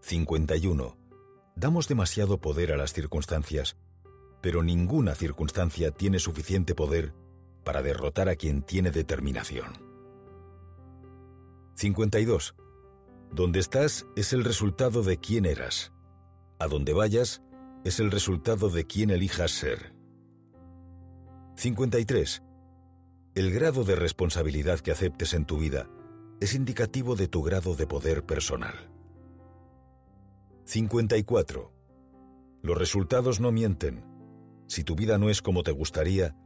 51. Damos demasiado poder a las circunstancias, pero ninguna circunstancia tiene suficiente poder para derrotar a quien tiene determinación. 52. Donde estás es el resultado de quién eras. A donde vayas es el resultado de quién elijas ser. 53. El grado de responsabilidad que aceptes en tu vida es indicativo de tu grado de poder personal. 54. Los resultados no mienten. Si tu vida no es como te gustaría,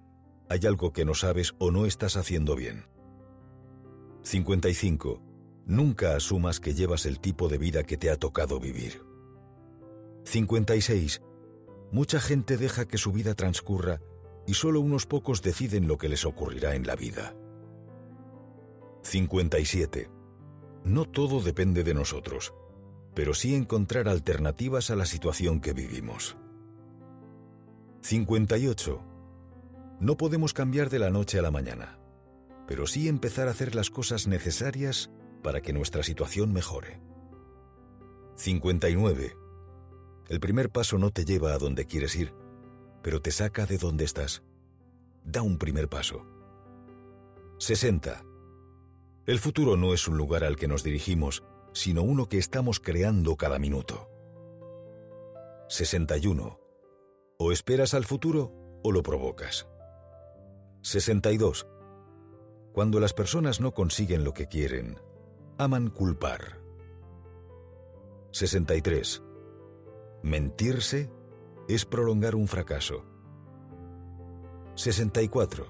hay algo que no sabes o no estás haciendo bien. 55. Nunca asumas que llevas el tipo de vida que te ha tocado vivir. 56. Mucha gente deja que su vida transcurra y solo unos pocos deciden lo que les ocurrirá en la vida. 57. No todo depende de nosotros, pero sí encontrar alternativas a la situación que vivimos. 58. No podemos cambiar de la noche a la mañana, pero sí empezar a hacer las cosas necesarias para que nuestra situación mejore. 59. El primer paso no te lleva a donde quieres ir, pero te saca de donde estás. Da un primer paso. 60. El futuro no es un lugar al que nos dirigimos, sino uno que estamos creando cada minuto. 61. O esperas al futuro o lo provocas. 62. Cuando las personas no consiguen lo que quieren, aman culpar. 63. Mentirse es prolongar un fracaso. 64.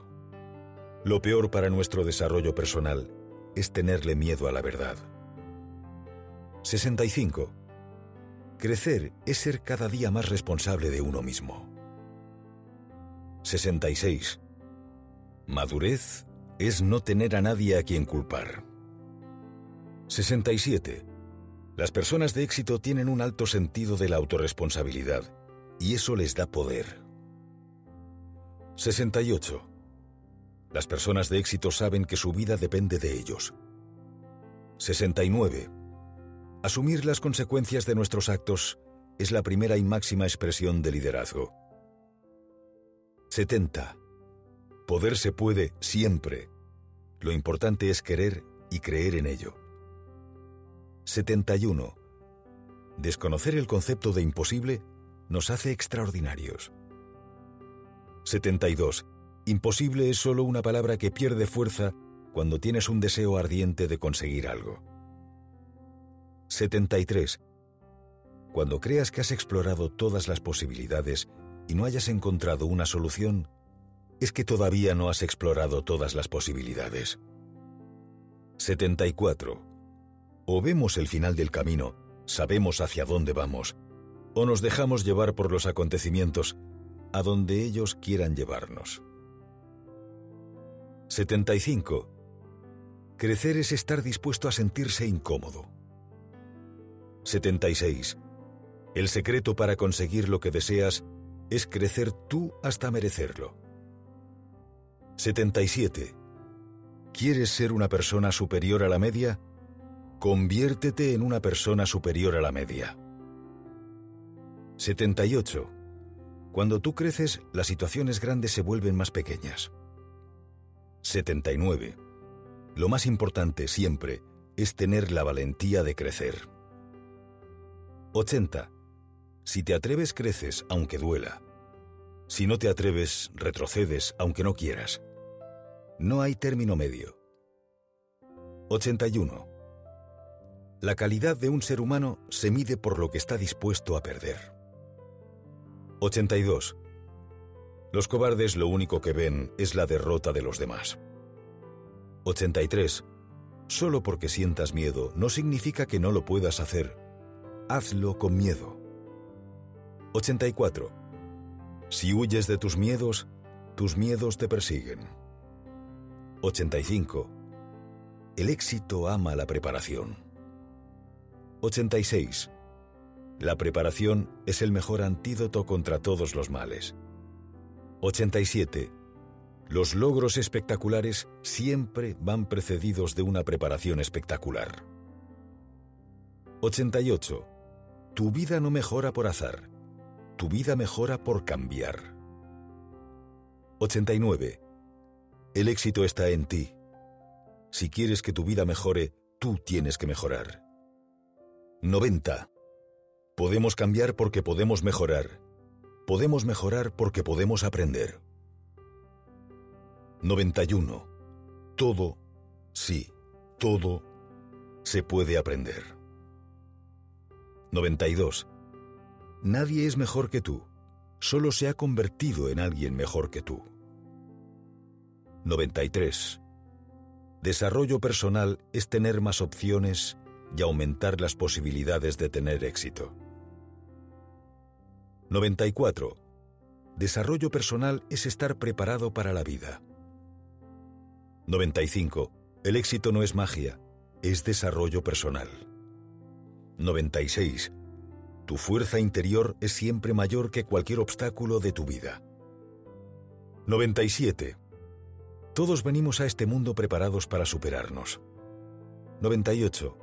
Lo peor para nuestro desarrollo personal es tenerle miedo a la verdad. 65. Crecer es ser cada día más responsable de uno mismo. 66. Madurez es no tener a nadie a quien culpar. 67. Las personas de éxito tienen un alto sentido de la autorresponsabilidad y eso les da poder. 68. Las personas de éxito saben que su vida depende de ellos. 69. Asumir las consecuencias de nuestros actos es la primera y máxima expresión de liderazgo. 70. Poder se puede siempre. Lo importante es querer y creer en ello. 71. Desconocer el concepto de imposible nos hace extraordinarios. 72. Imposible es solo una palabra que pierde fuerza cuando tienes un deseo ardiente de conseguir algo. 73. Cuando creas que has explorado todas las posibilidades y no hayas encontrado una solución, es que todavía no has explorado todas las posibilidades. 74. O vemos el final del camino, sabemos hacia dónde vamos, o nos dejamos llevar por los acontecimientos a donde ellos quieran llevarnos. 75. Crecer es estar dispuesto a sentirse incómodo. 76. El secreto para conseguir lo que deseas es crecer tú hasta merecerlo. 77. ¿Quieres ser una persona superior a la media? Conviértete en una persona superior a la media. 78. Cuando tú creces, las situaciones grandes se vuelven más pequeñas. 79. Lo más importante siempre es tener la valentía de crecer. 80. Si te atreves, creces, aunque duela. Si no te atreves, retrocedes, aunque no quieras. No hay término medio. 81. La calidad de un ser humano se mide por lo que está dispuesto a perder. 82. Los cobardes lo único que ven es la derrota de los demás. 83. Solo porque sientas miedo no significa que no lo puedas hacer. Hazlo con miedo. 84. Si huyes de tus miedos, tus miedos te persiguen. 85. El éxito ama la preparación. 86. La preparación es el mejor antídoto contra todos los males. 87. Los logros espectaculares siempre van precedidos de una preparación espectacular. 88. Tu vida no mejora por azar. Tu vida mejora por cambiar. 89. El éxito está en ti. Si quieres que tu vida mejore, tú tienes que mejorar. 90. Podemos cambiar porque podemos mejorar. Podemos mejorar porque podemos aprender. 91. Todo, sí, todo se puede aprender. 92. Nadie es mejor que tú, solo se ha convertido en alguien mejor que tú. 93. Desarrollo personal es tener más opciones y aumentar las posibilidades de tener éxito. 94. Desarrollo personal es estar preparado para la vida. 95. El éxito no es magia, es desarrollo personal. 96. Tu fuerza interior es siempre mayor que cualquier obstáculo de tu vida. 97. Todos venimos a este mundo preparados para superarnos. 98.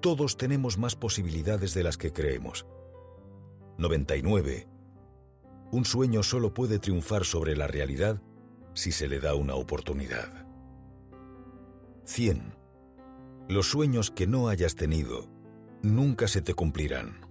Todos tenemos más posibilidades de las que creemos. 99. Un sueño solo puede triunfar sobre la realidad si se le da una oportunidad. 100. Los sueños que no hayas tenido nunca se te cumplirán.